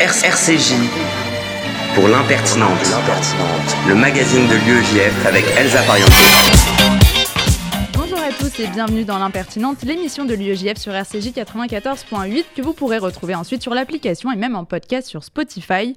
RCJ pour l'impertinente, le magazine de l'UEJF avec Elsa Parianto. Bonjour à tous et bienvenue dans l'impertinente, l'émission de l'UEJF sur RCJ 94.8 que vous pourrez retrouver ensuite sur l'application et même en podcast sur Spotify.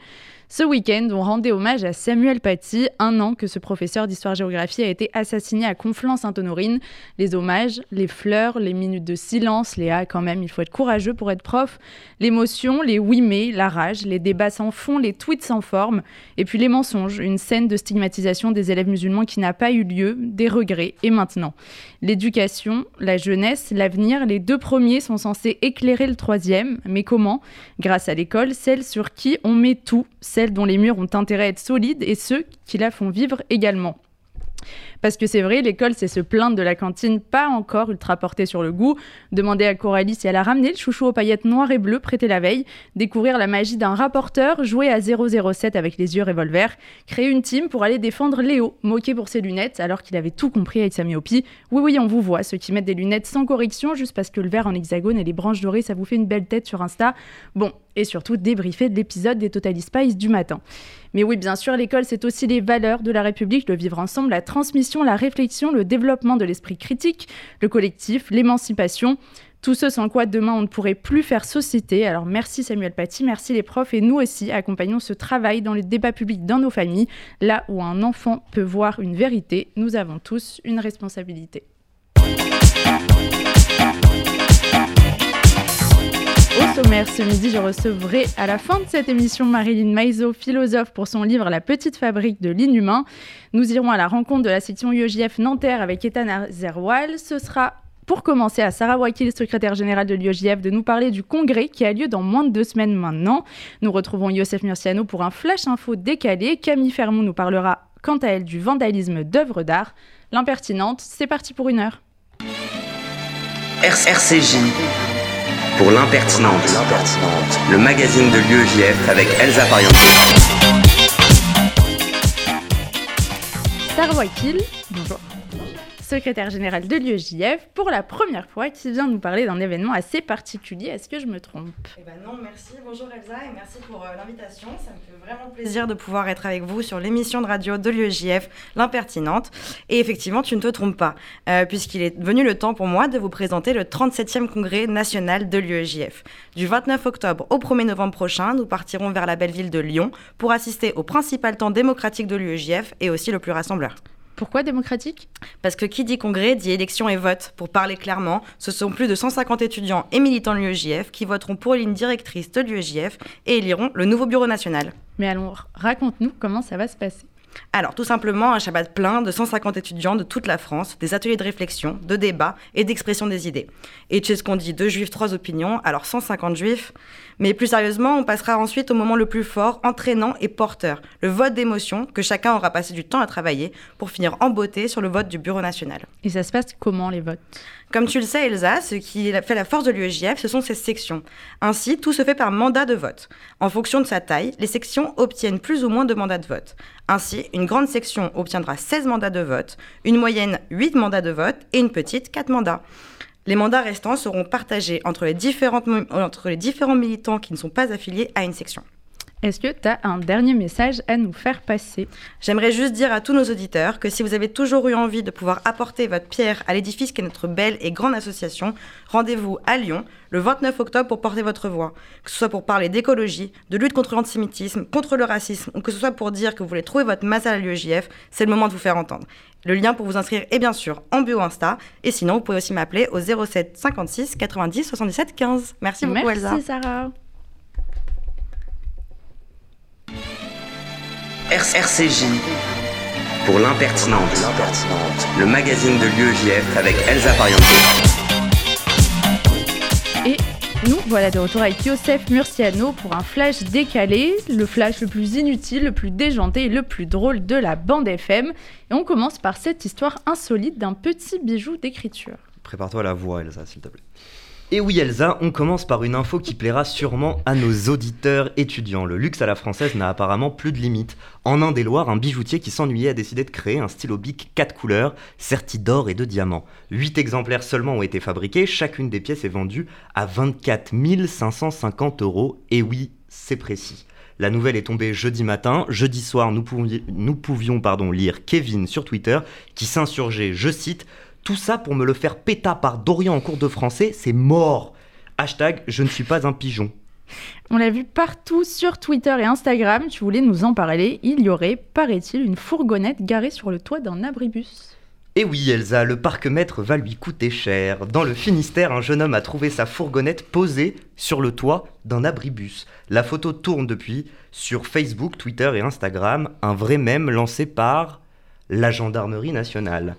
Ce week-end, on rendait hommage à Samuel Paty, un an que ce professeur d'histoire-géographie a été assassiné à Conflans-Sainte-Honorine. Les hommages, les fleurs, les minutes de silence, les ah quand même, il faut être courageux pour être prof, l'émotion, les oui mais, la rage, les débats sans fond, les tweets sans forme, et puis les mensonges, une scène de stigmatisation des élèves musulmans qui n'a pas eu lieu, des regrets, et maintenant. L'éducation, la jeunesse, l'avenir, les deux premiers sont censés éclairer le troisième, mais comment? Grâce à l'école, celle sur qui on met tout, celles dont les murs ont intérêt à être solides et ceux qui la font vivre également. Parce que c'est vrai, l'école, c'est se plaindre de la cantine pas encore ultra portée sur le goût, demander à Coralie si elle a ramené le chouchou aux paillettes noires et bleues prêté la veille, découvrir la magie d'un rapporteur, jouer à 007 avec les yeux revolver, créer une team pour aller défendre Léo, moqué pour ses lunettes alors qu'il avait tout compris avec sa myopie. Oui, oui, on vous voit, ceux qui mettent des lunettes sans correction juste parce que le verre en hexagone et les branches dorées, ça vous fait une belle tête sur Insta. Bon, et surtout débriefer de l'épisode des Total Spice du matin. Mais oui, bien sûr, l'école, c'est aussi les valeurs de la République, le vivre ensemble, la transmission, la réflexion, le développement de l'esprit critique, le collectif, l'émancipation. Tout ce sans quoi demain on ne pourrait plus faire société. Alors merci Samuel Paty, merci les profs et nous aussi accompagnons ce travail dans les débats publics dans nos familles. Là où un enfant peut voir une vérité, nous avons tous une responsabilité. Au sommaire, ce midi, je recevrai à la fin de cette émission Marilyn Maizo, philosophe, pour son livre La petite fabrique de l'inhumain. Nous irons à la rencontre de la section UEJF Nanterre avec Ethan Zerwal. Ce sera pour commencer, à Sarah Wakil, secrétaire générale de l'UEJF, de nous parler du congrès qui a lieu dans moins de deux semaines maintenant. Nous retrouvons Youssef Murciano pour un flash info décalé. Camille Fermont nous parlera quant à elle du vandalisme d'œuvres d'art. L'impertinente, c'est parti pour une heure. RCJ pour l'impertinente, le magazine de l'UEJF avec Elsa Parianto. Sarah Wakil, bonjour secrétaire général de l'UEJF, pour la première fois, qui vient nous parler d'un événement assez particulier. Est-ce que je me trompe? Eh ben Non, merci. Bonjour Elsa et merci pour euh, l'invitation. Ça me fait vraiment plaisir de pouvoir être avec vous sur l'émission de radio de l'UEJF, L'Impertinente. Et effectivement, tu ne te trompes pas, euh, puisqu'il est venu le temps pour moi de vous présenter le 37e congrès national de l'UEJF. Du 29 octobre au 1er novembre prochain, nous partirons vers la belle ville de Lyon pour assister au principal temps démocratique de l'UEJF et aussi le plus rassembleur. Pourquoi démocratique? Parce que qui dit congrès dit élection et vote. Pour parler clairement, ce sont plus de 150 étudiants et militants de l'UEJF qui voteront pour une directrice de l'UEJF et éliront le nouveau bureau national. Mais alors, raconte-nous comment ça va se passer. Alors, tout simplement, un Shabbat plein de 150 étudiants de toute la France, des ateliers de réflexion, de débat et d'expression des idées. Et tu sais ce qu'on dit, deux juifs, trois opinions, alors 150 juifs. Mais plus sérieusement, on passera ensuite au moment le plus fort, entraînant et porteur, le vote d'émotion que chacun aura passé du temps à travailler pour finir en beauté sur le vote du Bureau national. Et ça se passe comment les votes? Comme tu le sais, Elsa, ce qui fait la force de l'UEJF, ce sont ses sections. Ainsi, tout se fait par mandat de vote. En fonction de sa taille, les sections obtiennent plus ou moins de mandats de vote. Ainsi, une grande section obtiendra 16 mandats de vote, une moyenne 8 mandats de vote et une petite 4 mandats. Les mandats restants seront partagés entre les, entre les différents militants qui ne sont pas affiliés à une section. Est-ce que tu as un dernier message à nous faire passer? J'aimerais juste dire à tous nos auditeurs que si vous avez toujours eu envie de pouvoir apporter votre pierre à l'édifice qu'est notre belle et grande association, rendez-vous à Lyon le 29 octobre pour porter votre voix. Que ce soit pour parler d'écologie, de lutte contre l'antisémitisme, contre le racisme, ou que ce soit pour dire que vous voulez trouver votre masse à l'UEJF, c'est le moment de vous faire entendre. Le lien pour vous inscrire est bien sûr en bio Insta, et sinon vous pouvez aussi m'appeler au 07 56 90 77 15. Merci beaucoup Elsa. Merci Sarah. RCJ pour l'impertinente, le magazine de l'UEJF avec Elsa Parianto. Et nous voilà de retour avec Youssef Murciano pour un flash décalé, le flash le plus inutile, le plus déjanté et le plus drôle de la bande FM. Et on commence par cette histoire insolite d'un petit bijou d'écriture. Prépare-toi à la voix Elsa s'il te plaît. Et oui Elsa, on commence par une info qui plaira sûrement à nos auditeurs étudiants. Le luxe à la française n'a apparemment plus de limite. En Indre-et-Loire, un bijoutier qui s'ennuyait a décidé de créer un stylo bic 4 couleurs, serti d'or et de diamants. 8 exemplaires seulement ont été fabriqués, chacune des pièces est vendue à 24 550 euros. Et oui, c'est précis. La nouvelle est tombée jeudi matin. Jeudi soir, nous, pouvions, lire Kevin sur Twitter qui s'insurgeait, je cite, Tout ça pour me le faire péta par Dorian en cours de français, c'est mort. Hashtag je ne suis pas un pigeon. On l'a vu partout sur Twitter et Instagram, tu voulais nous en parler. Il y aurait, paraît-il, une fourgonnette garée sur le toit d'un abribus. Et oui, Elsa, le parc-mètre va lui coûter cher. Dans le Finistère, un jeune homme a trouvé sa fourgonnette posée sur le toit d'un abribus. La photo tourne depuis sur Facebook, Twitter et Instagram, un vrai mème lancé par la gendarmerie nationale.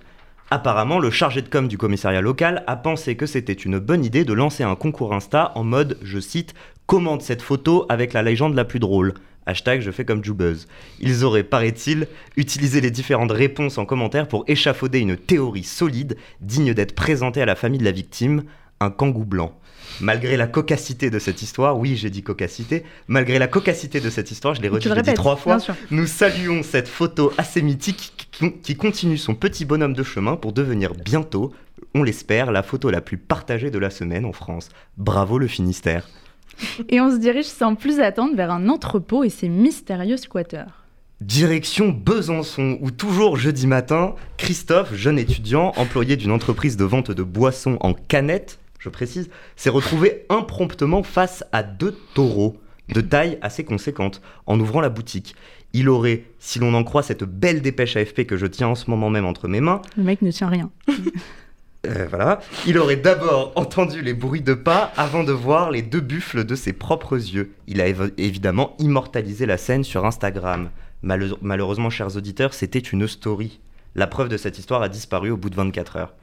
Apparemment, le chargé de com du commissariat local a pensé que c'était une bonne idée de lancer un concours Insta en mode, je cite, commente cette photo avec la légende la plus drôle. Hashtag je fais comme Jubuzz. Ils auraient, paraît-il, utilisé les différentes réponses en commentaire pour échafauder une théorie solide, digne d'être présentée à la famille de la victime, un kangou blanc. Malgré la cocacité de cette histoire, oui j'ai dit cocacité, malgré la cocacité de cette histoire, je l'ai redit, trois fois, nous saluons cette photo assez mythique qui continue son petit bonhomme de chemin pour devenir bientôt, on l'espère, la photo la plus partagée de la semaine en France. Bravo le Finistère. Et on se dirige sans plus attendre vers un entrepôt et ses mystérieux squatteurs. Direction Besançon, où toujours jeudi matin, Christophe, jeune étudiant, employé d'une entreprise de vente de boissons en canette, je précise, s'est retrouvé impromptement face à deux taureaux de taille assez conséquente en ouvrant la boutique. Il aurait, si l'on en croit cette belle dépêche AFP que je tiens en ce moment même entre mes mains, le mec ne tient rien. Euh, voilà. Il aurait d'abord entendu les bruits de pas avant de voir les deux buffles de ses propres yeux. Il a évidemment immortalisé la scène sur Instagram. malheureusement, chers auditeurs, c'était une story. La preuve de cette histoire a disparu au bout de 24 heures.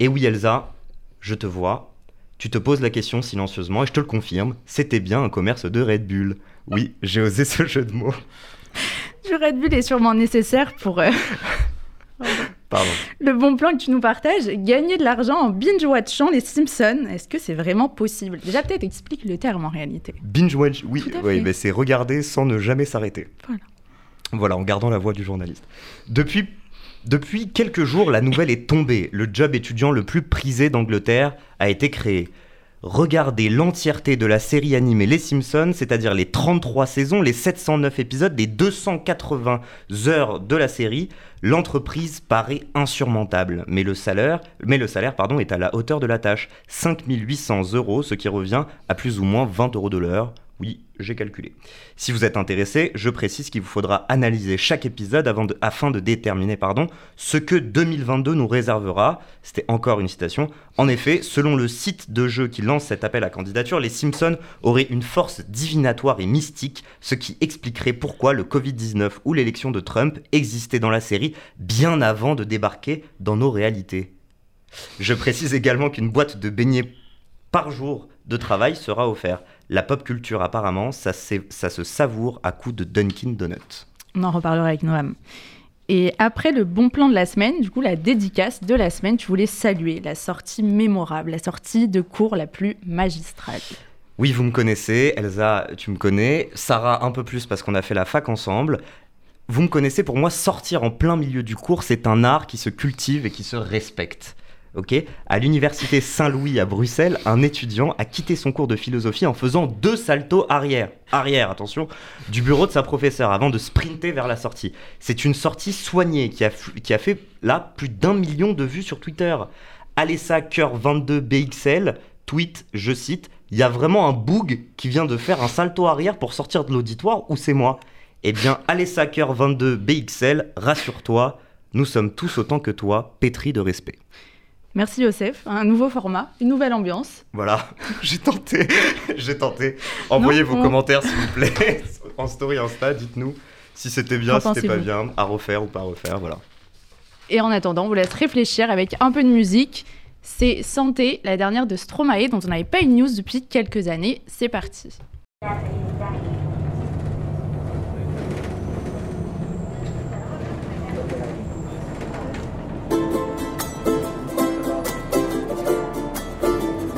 Et oui, Elsa, je te vois. Tu te poses la question silencieusement et je te le confirme, c'était bien un commerce de Red Bull. Oui, j'ai osé ce jeu de mots. Du Red Bull est sûrement nécessaire pour... Euh, Pardon. Le bon plan que tu nous partages, gagner de l'argent en binge-watchant les Simpsons, est-ce que c'est vraiment possible? Déjà, peut-être explique le terme en réalité. Binge-watch, oui, oui mais c'est regarder sans ne jamais s'arrêter. Voilà. Voilà, en gardant la voix du journaliste. Depuis, depuis quelques jours, la nouvelle est tombée. Le job étudiant le plus prisé d'Angleterre a été créé regardez l'entièreté de la série animée Les Simpsons, c'est-à-dire les 33 saisons, les 709 épisodes, les 280 heures de la série, l'entreprise paraît insurmontable. Mais le salaire, est à la hauteur de la tâche, 5800 euros, ce qui revient à plus ou moins 20 euros de l'heure. Oui, j'ai calculé. Si vous êtes intéressé, je précise qu'il vous faudra analyser chaque épisode afin de déterminer ce que 2022 nous réservera. C'était encore une citation. En effet, selon le site de jeu qui lance cet appel à candidature, les Simpsons auraient une force divinatoire et mystique, ce qui expliquerait pourquoi le Covid-19 ou l'élection de Trump existaient dans la série bien avant de débarquer dans nos réalités. Je précise également qu'une boîte de beignets par jour de travail sera offerte. La pop culture, apparemment, ça, ça se savoure à coups de Dunkin' Donuts. On en reparlera avec Noam. Et après le bon plan de la semaine, du coup, la dédicace de la semaine, tu voulais saluer la sortie mémorable, la sortie de cours la plus magistrale. Oui, vous me connaissez, Elsa, tu me connais, Sarah un peu plus parce qu'on a fait la fac ensemble. Vous me connaissez, pour moi, sortir en plein milieu du cours, c'est un art qui se cultive et qui se respecte à l'université Saint-Louis à Bruxelles, un étudiant a quitté son cours de philosophie en faisant deux saltos arrière, arrière, attention, du bureau de sa professeure avant de sprinter vers la sortie. C'est une sortie soignée qui a, qui a fait là plus d'un million de vues sur Twitter. Alessa Cœur 22 BXL tweet, je cite, il y a vraiment un boug qui vient de faire un salto arrière pour sortir de l'auditoire ou c'est moi? Eh bien, Alessa Cœur 22 BXL, rassure-toi, nous sommes tous autant que toi, pétris de respect. Merci Youssef, un nouveau format, une nouvelle ambiance. Voilà, j'ai tenté, j'ai tenté. Envoyez vos commentaires s'il vous plaît en story Insta, dites-nous si c'était bien, si c'était pas bien, à refaire ou pas refaire, voilà. Et en attendant, on vous laisse réfléchir avec un peu de musique. C'est Santé, la dernière de Stromae dont on n'avait pas une news depuis quelques années. C'est parti.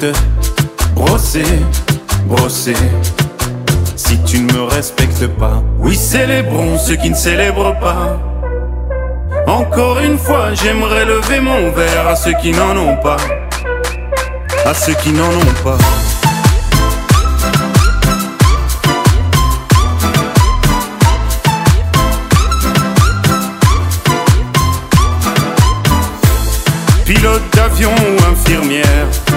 Te brosser, brosser. Si tu ne me respectes pas, oui, célébrons ceux qui ne célèbrent pas. Encore une fois, j'aimerais lever mon verre à ceux qui n'en ont pas. À ceux qui n'en ont pas. Pilote d'avion ou infirmière,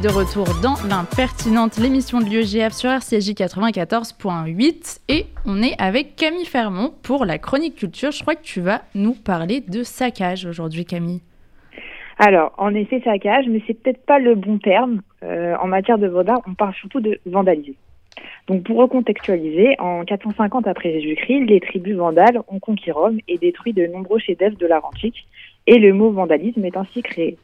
De retour dans l'impertinente, l'émission de l'UEGF sur RCJ 94.8 et on est avec Camille Fermont pour la chronique culture. Je crois que tu vas nous parler de saccage aujourd'hui Camille. Alors, en effet, saccage, mais c'est peut-être pas le bon terme. Euh, en matière de d'art, on parle surtout de vandalisme. Donc, pour recontextualiser, en 450 après Jésus-Christ, les tribus vandales ont conquis Rome et détruit de nombreux chefs-d'œuvre de l'art antique, et le mot vandalisme est ainsi créé.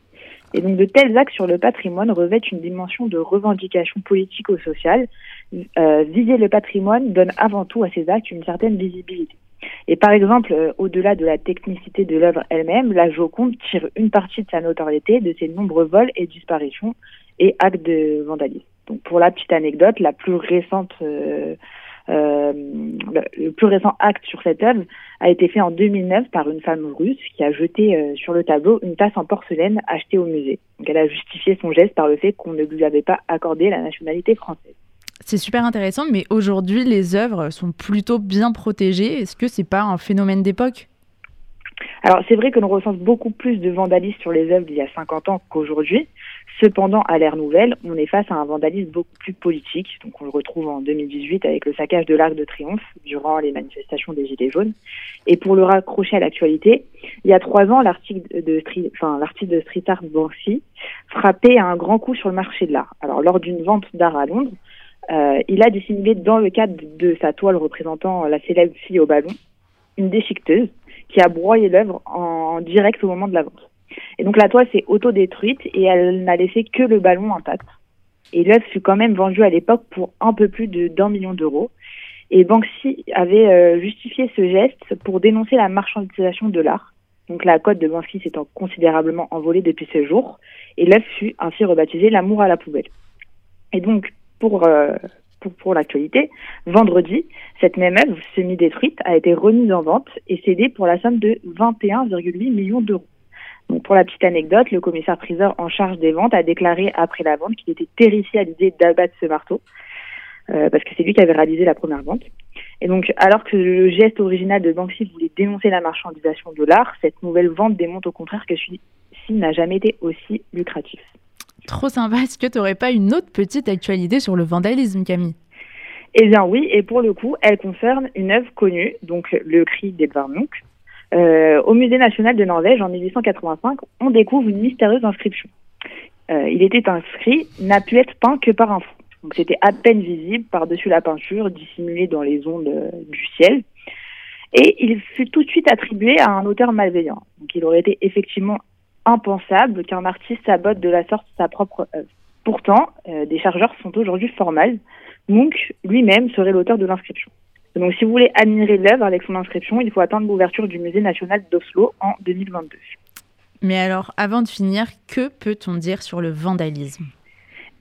Et donc, de tels actes sur le patrimoine revêtent une dimension de revendication politique ou sociale. Euh, viser le patrimoine donne avant tout à ces actes une certaine visibilité. Et par exemple, euh, au-delà de la technicité de l'œuvre elle-même, la Joconde tire une partie de sa notoriété de ses nombreux vols et disparitions et actes de vandalisme. Donc, pour la petite anecdote, la plus récente, euh, euh, le, le plus récent acte sur cette œuvre a été fait en 2009 par une femme russe qui a jeté euh, sur le tableau une tasse en porcelaine achetée au musée. Donc, elle a justifié son geste par le fait qu'on ne lui avait pas accordé la nationalité française. C'est super intéressant, mais aujourd'hui les œuvres sont plutôt bien protégées. Est-ce que c'est pas un phénomène d'époque? Alors c'est vrai que l'on recense beaucoup plus de vandalisme sur les œuvres d'il y a 50 ans qu'aujourd'hui. Cependant, à l'ère nouvelle, on est face à un vandalisme beaucoup plus politique. Donc on le retrouve en 2018 avec le saccage de l'Arc de Triomphe durant les manifestations des Gilets jaunes. Et pour le raccrocher à l'actualité, il y a trois ans, l'article de, l'artiste de street art Banksy frappait un grand coup sur le marché de l'art. Alors lors d'une vente d'art à Londres, euh, il a dissimulé dans le cadre de sa toile représentant la célèbre fille au ballon une déchiqueteuse qui a broyé l'œuvre en direct au moment de la vente. Et donc la toile s'est autodétruite et elle n'a laissé que le ballon intact. Et l'œuvre fut quand même vendue à l'époque pour un peu plus de d'un million d'euros. Et Banksy avait euh, justifié ce geste pour dénoncer la marchandisation de l'art. Donc la cote de Banksy s'étant considérablement envolée depuis ce jour, et l'œuvre fut ainsi rebaptisée L'amour à la poubelle. Et donc pour, euh, pour, pour l'actualité, vendredi, cette même œuvre semi-détruite a été remise en vente et cédée pour la somme de 21,8 millions d'euros. Donc pour la petite anecdote, le commissaire-priseur en charge des ventes a déclaré après la vente qu'il était terrifié à l'idée d'abattre ce marteau, euh, parce que c'est lui qui avait réalisé la première vente. Et donc, alors que le geste original de Banksy voulait dénoncer la marchandisation de l'art, cette nouvelle vente démontre au contraire que celui-ci n'a jamais été aussi lucratif. Trop sympa. Est-ce que tu n'aurais pas une autre petite actualité sur le vandalisme, Camille? Eh bien oui, et pour le coup, elle concerne une œuvre connue, donc le cri d'Edvard Munch. Euh, au Musée national de Norvège, en 1885, on découvre une mystérieuse inscription. Euh, il était inscrit « n'a pu être peint que par un fou ». Donc c'était à peine visible par-dessus la peinture, dissimulée dans les ondes euh, du ciel. Et il fut tout de suite attribué à un auteur malveillant. Donc il aurait été effectivement impensable qu'un artiste sabote de la sorte sa propre œuvre. Pourtant, euh, des chargeurs sont aujourd'hui formels. Munch lui-même serait l'auteur de l'inscription. Donc si vous voulez admirer l'œuvre avec son inscription, il faut attendre l'ouverture du musée national d'Oslo en 2022. Mais alors, avant de finir, que peut-on dire sur le vandalisme?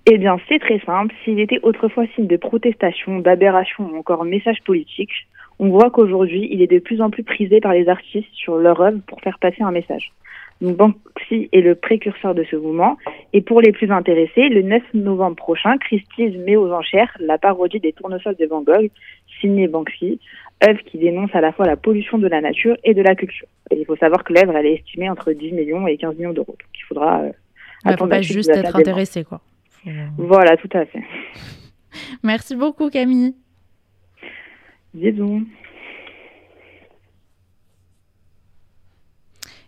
Eh bien, c'est très simple. S'il était autrefois signe de protestation, d'aberration ou encore message politique, on voit qu'aujourd'hui, il est de plus en plus prisé par les artistes sur leur œuvre pour faire passer un message. Donc Banksy est le précurseur de ce mouvement. Et pour les plus intéressés, le 9 novembre prochain, Christie's met aux enchères la parodie des tournesols de Van Gogh, signée Banksy, œuvre qui dénonce à la fois la pollution de la nature et de la culture. Et il faut savoir que l'œuvre, elle est estimée entre 10 millions et 15 millions d'euros. Donc il faudra... Euh, attendre pas juste être intéressé, quoi. Voilà, tout à fait. Merci beaucoup, Camille. Bisous.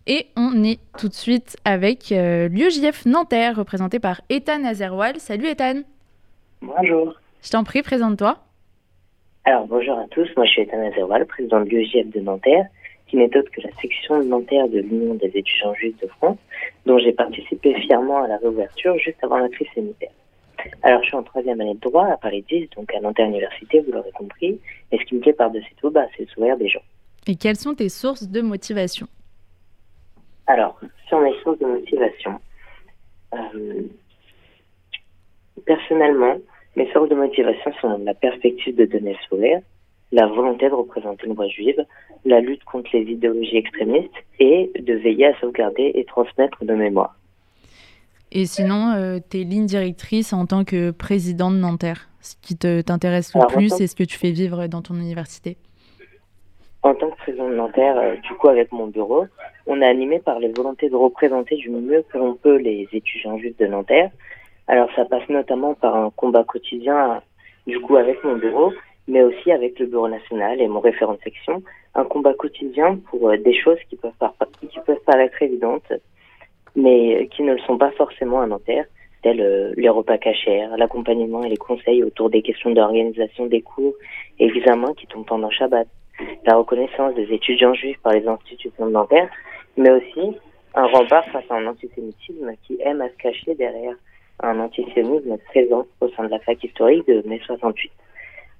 Et on est tout de suite avec euh, l'UJF Nanterre, représenté par Ethan Azerwal. Salut Ethan. Bonjour. Je t'en prie, présente-toi. Alors bonjour à tous, moi je suis Ethan Azerwal, président de l'UJF de Nanterre, qui n'est autre que la section de Nanterre de l'Union des étudiants juifs de France, dont j'ai participé fièrement à la réouverture juste avant la crise sanitaire. Alors, je suis en troisième année de droit à Paris 10, donc à Nanterre Université, vous l'aurez compris. Et ce qui me plaît par-dessus tout, bah, c'est le sourire des gens. Et quelles sont tes sources de motivation? Alors, sur mes sources de motivation, euh, personnellement, mes sources de motivation sont la perspective de donner le sourire, la volonté de représenter une voix juive, la lutte contre les idéologies extrémistes et de veiller à sauvegarder et transmettre nos mémoires. Et sinon, euh, tes lignes directrices en tant que président de Nanterre, ce qui t'intéresse le plus et ce que tu fais vivre dans ton université En tant que président de Nanterre, euh, du coup, avec mon bureau, on est animé par les volontés de représenter du mieux que l'on peut les étudiants juifs de Nanterre. Alors, ça passe notamment par un combat quotidien, du coup, avec mon bureau, mais aussi avec le bureau national et mon référent de section. Un combat quotidien pour euh, des choses qui peuvent, qui peuvent paraître évidentes, mais qui ne le sont pas forcément à Nanterre, tels euh, les repas cachers, l'accompagnement et les conseils autour des questions d'organisation des cours et examens qui tombent pendant Shabbat, la reconnaissance des étudiants juifs par les institutions de Nanterre, mais aussi un rempart face à un antisémitisme qui aime à se cacher derrière un antisémitisme présent au sein de la fac historique de mai 68.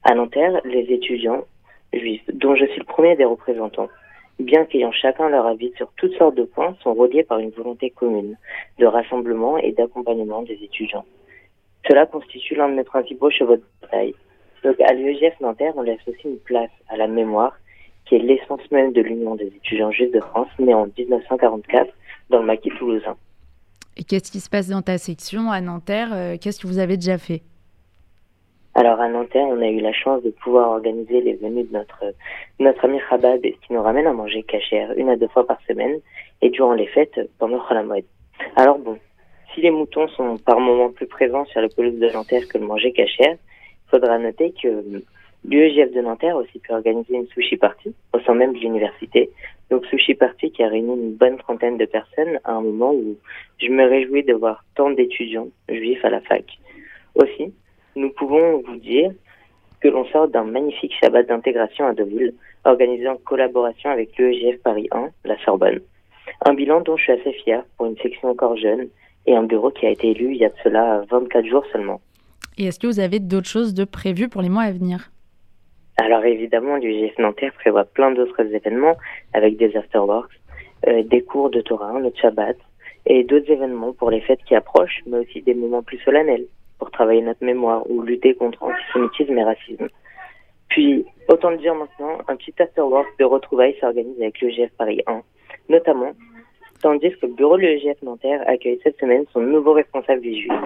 À Nanterre, les étudiants juifs, dont je suis le premier des représentants, bien qu'ayant chacun leur avis sur toutes sortes de points, sont reliés par une volonté commune de rassemblement et d'accompagnement des étudiants. Cela constitue l'un de mes principaux chevaux de bataille. Donc à l'UEGF Nanterre, on laisse aussi une place à la mémoire, qui est l'essence même de l'Union des étudiants juifs de France, née en 1944 dans le maquis toulousain. Et qu'est-ce qui se passe dans ta section à Nanterre euh, Qu'est-ce que vous avez déjà fait? Alors à Nanterre, on a eu la chance de pouvoir organiser les venues de notre notre ami Chabad, qui nous ramène à manger cachère une à deux fois par semaine et durant les fêtes pendant Khalamoued. Alors bon, si les moutons sont par moments plus présents sur la pelouse de Nanterre que le manger cachère, il faudra noter que l'UEGF de Nanterre a aussi pu organiser une sushi party au sein même de l'université. Donc sushi party qui a réuni une bonne trentaine de personnes à un moment où je me réjouis de voir tant d'étudiants juifs à la fac. Aussi, nous pouvons vous dire que l'on sort d'un magnifique Shabbat d'intégration à Deauville, organisé en collaboration avec l'EGF Paris 1, la Sorbonne. Un bilan dont je suis assez fier pour une section encore jeune et un bureau qui a été élu il y a de cela 24 jours seulement. Et est-ce que vous avez d'autres choses de prévues pour les mois à venir? Alors évidemment, l'UGF Nanterre prévoit plein d'autres événements avec des afterworks, euh, des cours de Torah, le Shabbat et d'autres événements pour les fêtes qui approchent, mais aussi des moments plus solennels pour travailler notre mémoire ou lutter contre antisémitisme et racisme. Puis, autant dire maintenant, un petit afterwork de retrouvailles s'organise avec l'EGF Paris 1, notamment, tandis que le bureau de l'EGF Nanterre accueille cette semaine son nouveau responsable visuel.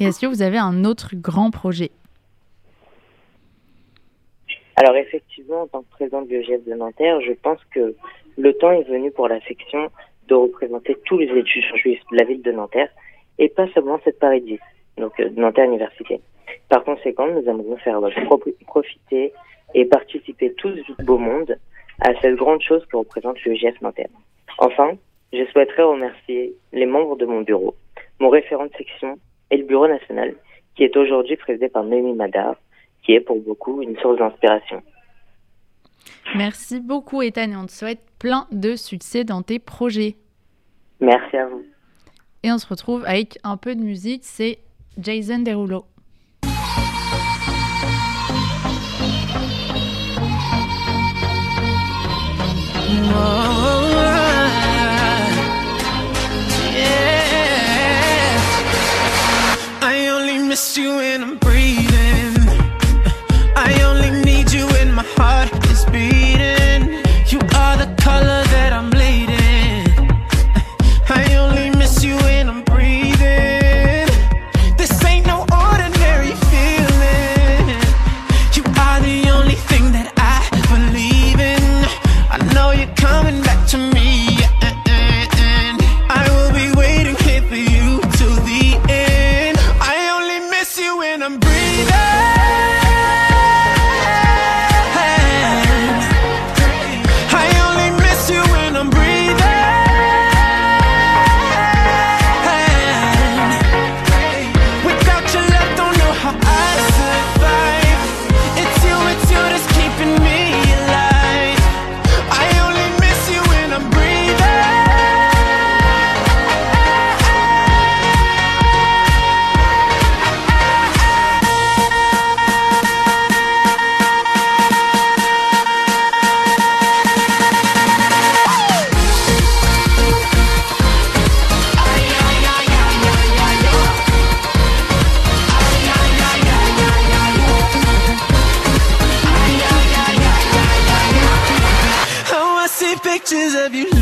Et est-ce que vous avez un autre grand projet? Alors effectivement, en tant que président de l'UEGF de Nanterre, je pense que le temps est venu pour la section de représenter tous les étudiants juifs de la ville de Nanterre et pas seulement cette Paris 10, donc euh, Nanterre Université. Par conséquent, nous aimerions faire profiter et participer tous du beau monde à cette grande chose que représente l'UEGF Nanterre. Enfin, je souhaiterais remercier les membres de mon bureau, mon référent de section et le bureau national, qui est aujourd'hui présidé par Noémie Madar, qui est pour beaucoup une source d'inspiration. Merci beaucoup, Ethan, et on te souhaite plein de succès dans tes projets. Merci à vous. Et on se retrouve avec un peu de musique, c'est Jason Derulo. I only miss you when I'm of you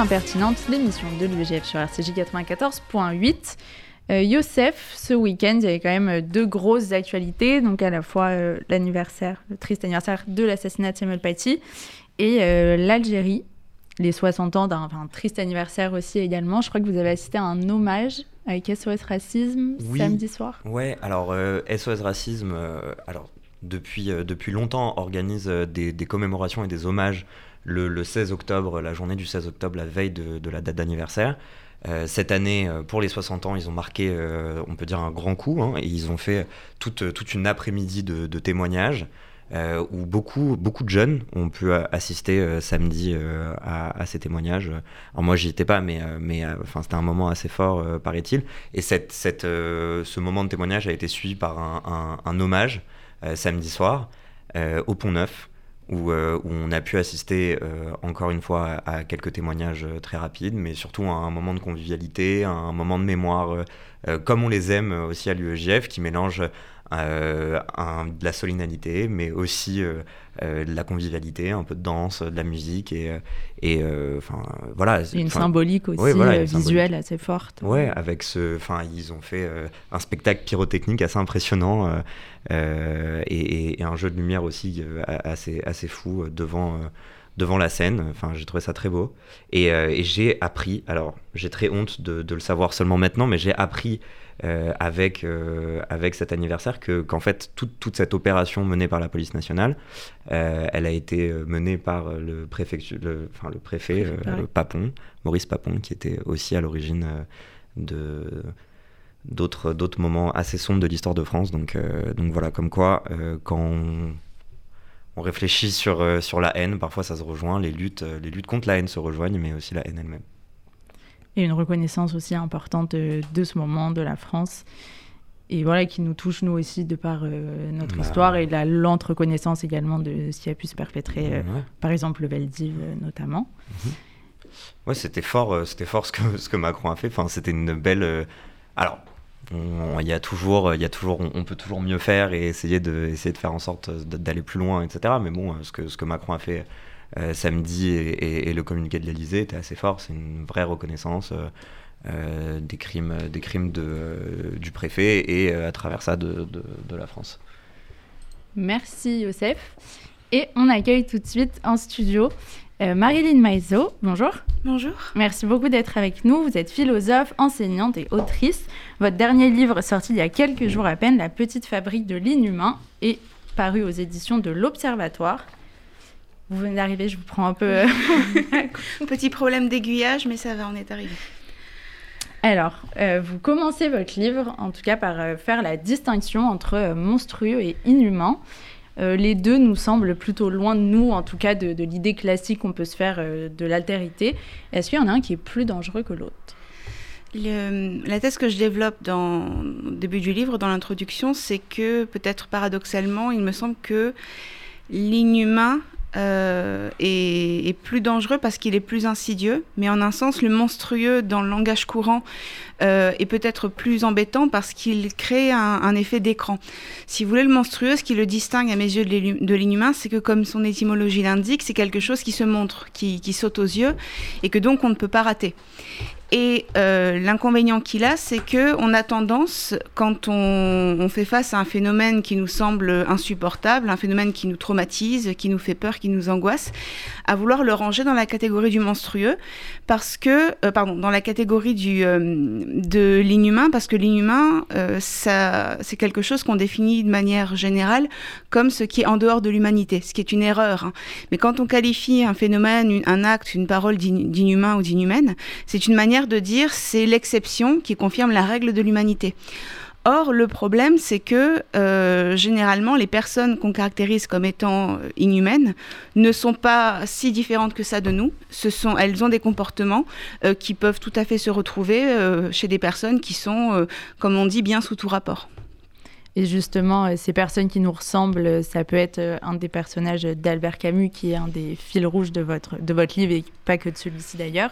l'impertinente, l'émission de l'UGF sur RCJ 94.8. Euh, Youssef, ce week-end, il y avait quand même euh, deux grosses actualités, donc à la fois euh, l'anniversaire, le triste anniversaire de l'assassinat de Samuel Paty et euh, l'Algérie, les 60 ans d'un enfin, triste anniversaire aussi également. Je crois que vous avez assisté à un hommage avec SOS Racisme Oui. samedi soir. Ouais, alors SOS Racisme, alors depuis, depuis longtemps organise des, des commémorations et des hommages le, le 16 octobre, la journée du 16 octobre, la veille de, la date d'anniversaire. Euh, cette année, euh, pour les 60 ans, ils ont marqué, euh, on peut dire, un grand coup, hein, et ils ont fait toute, une après-midi de, témoignages. où beaucoup, beaucoup de jeunes ont pu assister samedi à, ces témoignages. Alors moi, j'y étais pas, mais, c'était un moment assez fort, paraît-il. Et ce moment de témoignage a été suivi par un, hommage samedi soir au Pont Neuf, où, euh, où on a pu assister euh, encore une fois à, quelques témoignages euh, très rapides, mais surtout à un moment de convivialité, à un moment de mémoire, comme on les aime aussi à l'UEJF, qui mélange euh, un- de la solennalité, mais aussi euh, euh, de la convivialité, un peu de danse, de la musique, et, et enfin voilà. Et une symbolique aussi ouais, voilà, une symbolique. visuelle assez forte. Ouais, avec ce, enfin, ils ont fait un spectacle pyrotechnique assez impressionnant et, un jeu de lumière aussi a- assez, assez fou devant, devant la scène. Enfin, j'ai trouvé ça très beau et, euh, et j'ai appris. Alors, j'ai très honte de, de le savoir seulement maintenant, mais j'ai appris avec euh, avec cet anniversaire que qu'en fait toute, toute cette opération menée par la police nationale, euh, elle a été euh, menée par le préfet, le, enfin le préfet euh, Paris. Papon, Maurice Papon, qui était aussi à l'origine euh, de d'autres d'autres moments assez sombres de l'histoire de France. Donc euh, donc voilà, comme quoi euh, quand on, on réfléchit sur euh, sur la haine, parfois ça se rejoint. Les luttes euh, les luttes contre la haine se rejoignent, mais aussi la haine elle-même. Et une reconnaissance aussi importante de, de ce moment de la France. Et voilà, qui nous touche nous aussi de par euh, notre Bah. histoire et la lente reconnaissance également de ce qui a pu se perpétrer, euh, Ouais. par exemple le Veldiv euh, notamment. Ouais, c'était fort, euh, c'était fort ce que, ce que Macron a fait. Enfin, c'était une belle. euh, Alors, on- il y a toujours, il y a toujours, on, on peut toujours mieux faire et essayer de, essayer de faire en sorte d'aller plus loin, etc. Mais bon, euh, ce que, ce que Macron a fait euh, samedi et, et- et le communiqué de l'Elysée était assez fort. C'est une vraie reconnaissance euh, euh, des crimes, des crimes de, euh, du préfet et euh, à travers ça de, de, de la France. Merci Youssef. Et on accueille tout de suite en studio euh, Marilyn Maizo. Bonjour. Bonjour. Merci beaucoup d'être avec nous. Vous êtes philosophe, enseignante et autrice. Votre dernier livre, sorti il y a quelques jours à peine, La petite fabrique de l'inhumain, est paru aux éditions de l'Observatoire. Vous venez d'arriver, je vous prends un peu. euh, Petit problème d'aiguillage, mais ça va, on est arrivé. Alors, euh, vous commencez votre livre, en tout cas, par euh, faire la distinction entre euh, monstrueux et inhumain. Les deux nous semblent plutôt loin de nous, en tout cas de, de l'idée classique qu'on peut se faire de l'altérité. Est-ce qu'il y en a un qui est plus dangereux que l'autre? Le- la thèse que je développe dans, au début du livre, dans l'introduction, c'est que peut-être paradoxalement, il me semble que l'inhumain euh, est, plus dangereux parce qu'il est plus insidieux, mais en un sens, le monstrueux dans le langage courant euh, est peut-être plus embêtant parce qu'il crée un, effet d'écran. Si vous voulez, le monstrueux, ce qui le distingue à mes yeux de l'inhumain, c'est que comme son étymologie l'indique, c'est quelque chose qui se montre, qui saute aux yeux, et que donc on ne peut pas rater. Et euh, l'inconvénient qu'il a, c'est que on a tendance, quand on, fait face à un phénomène qui nous semble insupportable, un phénomène qui nous traumatise, qui nous fait peur, qui nous angoisse, à vouloir le ranger dans la catégorie du monstrueux, parce que, euh, pardon, dans la catégorie du, euh, de l'inhumain, parce que l'inhumain, ça, c'est quelque chose qu'on définit de manière générale comme ce qui est en dehors de l'humanité, ce qui est une erreur. hein. Mais quand on qualifie un phénomène, un acte, une parole d'in- d'inhumain ou d'inhumaine, c'est une manière de dire c'est l'exception qui confirme la règle de l'humanité. Or, le problème, c'est que euh, généralement, les personnes qu'on caractérise comme étant euh, inhumaines ne sont pas si différentes que ça de nous. Elles ont des comportements euh, qui peuvent tout à fait se retrouver chez des personnes qui sont, comme on dit, bien sous tout rapport. Et justement, ces personnes qui nous ressemblent, ça peut être un des personnages d'Albert Camus, qui est un des fils rouges de votre, de votre livre, et pas que de celui-ci d'ailleurs.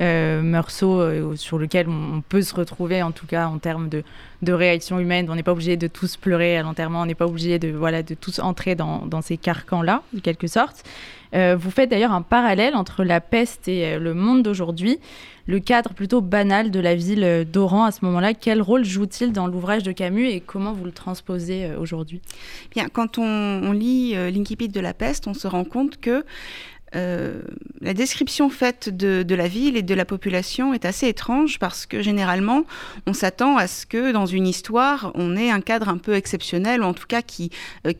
Meursault, euh, sur lequel on, peut se retrouver, en tout cas en termes de, réaction humaine. On n'est pas obligé de tous pleurer à l'enterrement, on n'est pas obligé de, voilà, de tous entrer dans, ces carcans-là, de quelque sorte. Euh, vous faites d'ailleurs un parallèle entre la peste et euh, le monde d'aujourd'hui. Le cadre plutôt banal de la ville d'Oran à ce moment-là, quel rôle joue-t-il dans l'ouvrage de Camus et comment vous le transposez aujourd'hui? Bien, quand on, lit l'Incipit de la peste, on se rend compte que euh, la description faite de, la ville et de la population est assez étrange parce que généralement, on s'attend à ce que dans une histoire, on ait un cadre un peu exceptionnel, ou en tout cas qui, euh,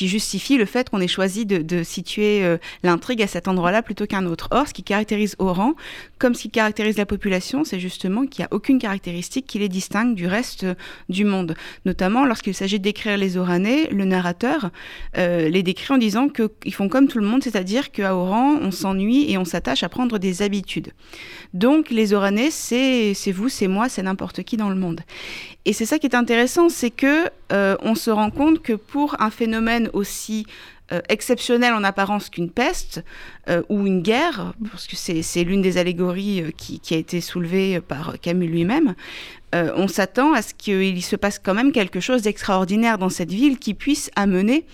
justifie le fait qu'on ait choisi de, situer euh, l'intrigue à cet endroit-là plutôt qu'un autre. Or, ce qui caractérise Oran, comme ce qui caractérise la population, c'est justement qu'il n'y a aucune caractéristique qui les distingue du reste du monde. Notamment lorsqu'il s'agit d'écrire les Oranais, le narrateur les décrit en disant qu'ils font comme tout le monde, c'est-à-dire qu'à on s'ennuie et on s'attache à prendre des habitudes. Donc les Oranais, c'est vous, c'est moi, c'est n'importe qui dans le monde. Et c'est ça qui est intéressant, c'est que euh, on se rend compte que pour un phénomène aussi euh, exceptionnel en apparence qu'une peste euh, ou une guerre, parce que c'est l'une des allégories qui, qui, a été soulevée par Camus lui-même, on s'attend à ce qu'il se passe quand même quelque chose d'extraordinaire dans cette ville qui puisse amener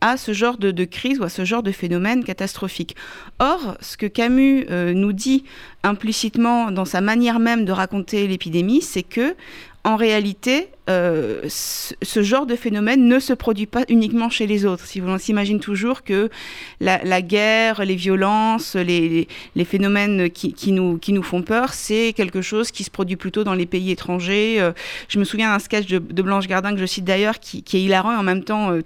à ce genre de, crise ou à ce genre de phénomène catastrophique. Or, ce que Camus euh, nous dit implicitement dans sa manière même de raconter l'épidémie, c'est que en réalité, euh, ce, genre de phénomène ne se produit pas uniquement chez les autres. Si on s'imagine toujours que la, guerre, les violences, les, phénomènes qui, nous, qui nous font peur, c'est quelque chose qui se produit plutôt dans les pays étrangers. Euh, je me souviens d'un sketch de, Blanche Gardin que je cite d'ailleurs, qui, est hilarant et en même temps